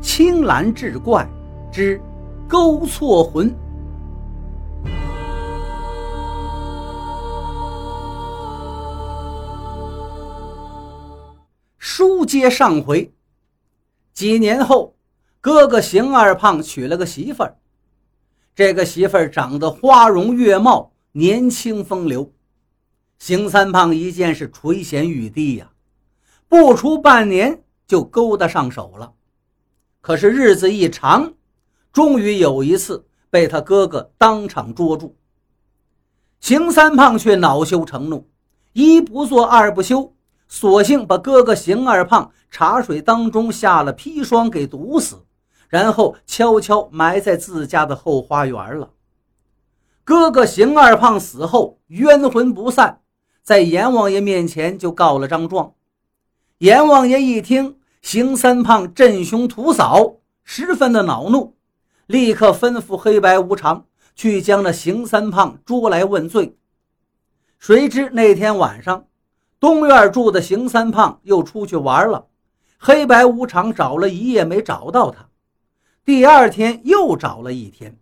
青蓝志怪之勾错魂。书接上回，几年后，哥哥邢二胖娶了个媳妇儿。这个媳妇儿长得花容月貌，年轻风流。邢三胖一见是垂涎欲滴呀，不出半年就勾搭上手了。可是日子一长，终于有一次被他哥哥当场捉住。邢三胖却恼羞成怒，一不做二不休，索性把哥哥邢二胖茶水当中下了砒霜给毒死，然后悄悄埋在自家的后花园了。哥哥邢二胖死后冤魂不散，在阎王爷面前就告了张状。阎王爷一听，邢三胖镇凶屠嫂，十分的恼怒，立刻吩咐黑白无常。去将那邢三胖捉来问罪。谁知那天晚上，东院住的邢三胖又出去玩了，黑白无常找了一夜没找到他，第二天又找了一天，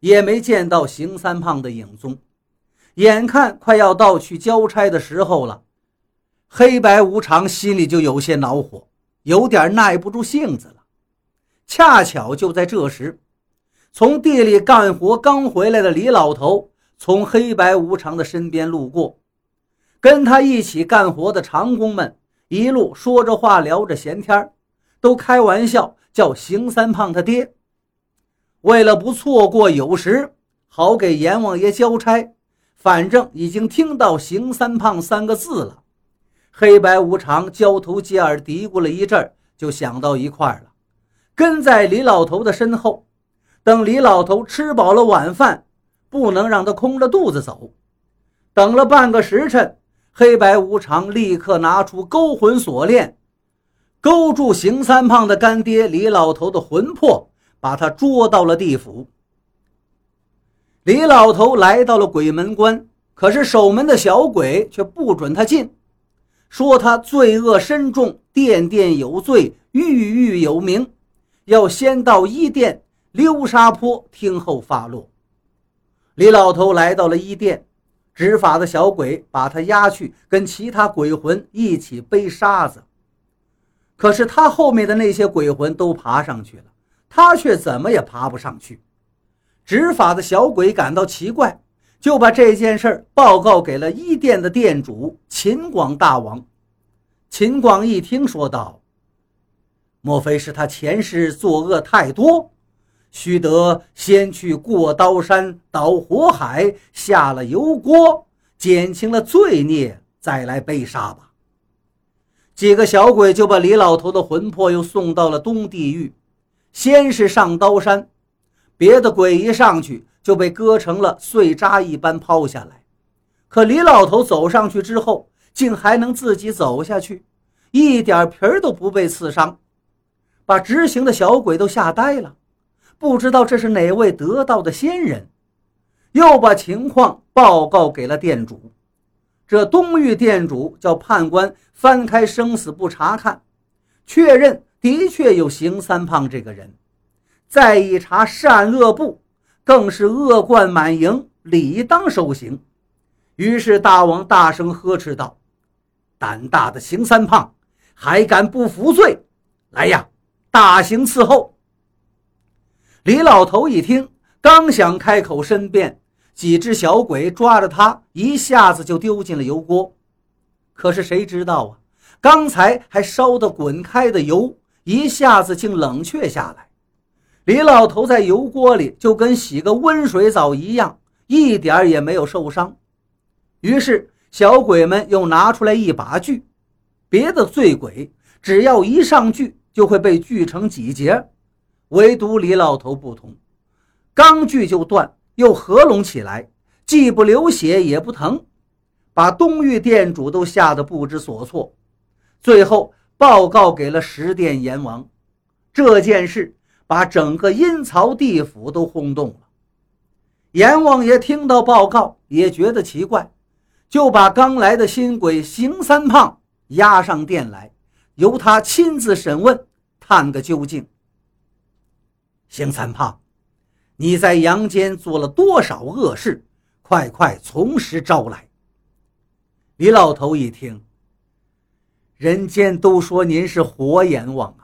也没见到邢三胖的影踪。眼看快要到去交差的时候了，黑白无常心里就有些恼火，有点耐不住性子了。恰巧就在这时。从地里干活刚回来的李老头从黑白无常的身边路过，跟他一起干活的长工们一路说着话聊着闲天都开玩笑叫邢三胖他爹。为了不错过有时，好给阎王爷交差，反正已经听到“邢三胖”三个字了。黑白无常交头接耳嘀咕了一阵就想到一块了，跟在李老头的身后。等李老头吃饱了晚饭，不能让他空着肚子走。等了半个时辰，黑白无常立刻拿出勾魂锁链，勾住邢三胖的干爹李老头的魂魄，把他捉到了地府。李老头来到了鬼门关，可是守门的小鬼却不准他进，说他罪恶深重，殿殿有罪，狱狱有名，要先到一殿。流沙坡听候发落。李老头来到了一殿，执法的小鬼把他押去，跟其他鬼魂一起背沙子。可是他后面的那些鬼魂都爬上去了，他却怎么也爬不上去。执法的小鬼感到奇怪，就把这件事报告给了一店的店主秦广大王。秦广一听，说道：“莫非是他前世作恶太多？”须得先去过刀山，倒火海，下了油锅，减轻了罪孽，再来背杀吧。几个小鬼就把李老头的魂魄又送到了东地狱。先是上刀山，别的鬼一上去就被割成了碎渣一般抛下来。可李老头走上去之后，竟还能自己走下去，一点皮儿都不被刺伤，把执行的小鬼都吓呆了。不知道这是哪位得道的仙人，又把情况报告给了店主。这东域店主叫判官，翻开生死簿查看，确认的确有邢三胖这个人。再一查善恶簿，更是恶贯满盈，理当受刑。于是大王大声呵斥道：“胆大的邢三胖，还敢不服罪？来呀，大刑伺候！”李老头一听，刚想开口申辩，几只小鬼抓着他，一下子就丢进了油锅。可是谁知道啊，刚才还烧得滚开的油，一下子竟冷却下来。李老头在油锅里就跟洗个温水澡一样，一点也没有受伤。于是小鬼们又拿出来一把锯，别的醉鬼只要一上锯，就会被锯成几节。唯独李老头不同，刚锯就断，又合拢起来，既不流血也不疼，把东域店主都吓得不知所措。最后报告给了十殿阎王，这件事把整个阴曹地府都轰动了。阎王爷听到报告也觉得奇怪，就把刚来的新鬼邢三胖押上殿来，由他亲自审问，探个究竟。邢三胖，你在阳间做了多少恶事？快快从实招来！”李老头一听，人间都说您是活阎王啊，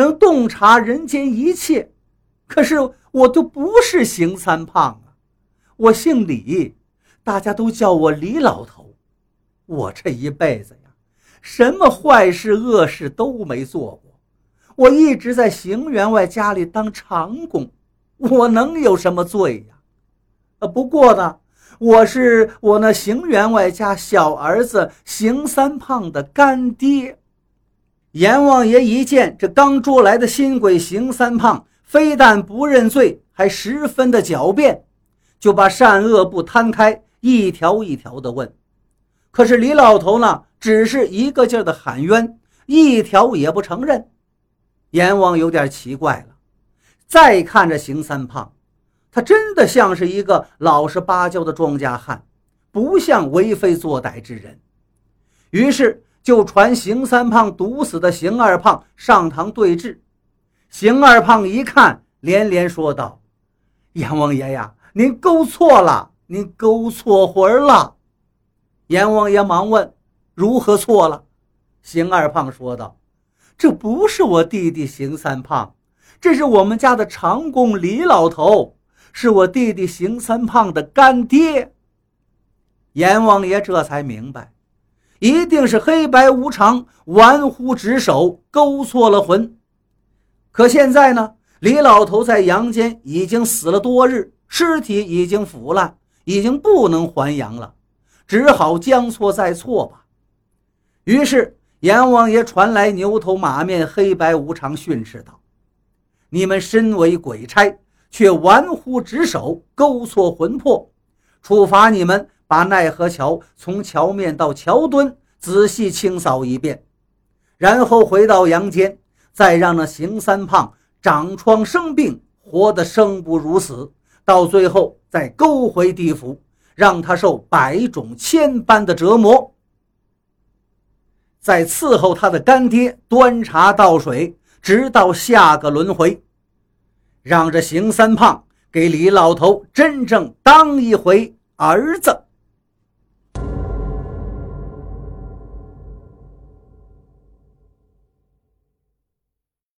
能洞察人间一切。可是我都不是邢三胖啊，我姓李，大家都叫我李老头。我这一辈子呀，什么坏事恶事都没做过，我一直在邢员外家里当长工，我能有什么罪呀？呃，不过呢。我是我那邢员外家小儿子邢三胖的干爹。阎王爷一见这刚捉来的新鬼邢三胖，非但不认罪，还十分的狡辩，就把善恶簿摊开，一条一条的问。可是李老头呢，只是一个劲儿的喊冤，一条也不承认。阎王有点奇怪了，再看着邢三胖。他真的像是一个老实巴交的庄稼汉，不像为非作歹之人。于是就传邢三胖毒死的邢二胖上堂对质。邢二胖一看，连连说道：“阎王爷呀，您勾错了，您勾错魂了。”阎王爷忙问：“如何错了？”邢二胖说道：“这不是我弟弟邢三胖，这是我们家的长工李老头。”是我弟弟邢三胖的干爹。阎王爷这才明白，一定是黑白无常玩忽职守，勾错了魂。可现在呢，李老头在阳间已经死了多日，尸体已经腐烂，已经不能还阳了，只好将错再错吧。于是阎王爷传来牛头马面、黑白无常训斥道：“你们身为鬼差。”却玩忽职守，勾错魂魄，处罚你们把奈何桥从桥面到桥墩仔细清扫一遍，然后回到阳间，再让那邢三胖长疮生病，活得生不如死，到最后再勾回地府，让他受百种千般的折磨，再伺候他的干爹端茶倒水，直到下个轮回。让这邢三胖给李老头真正当一回儿子。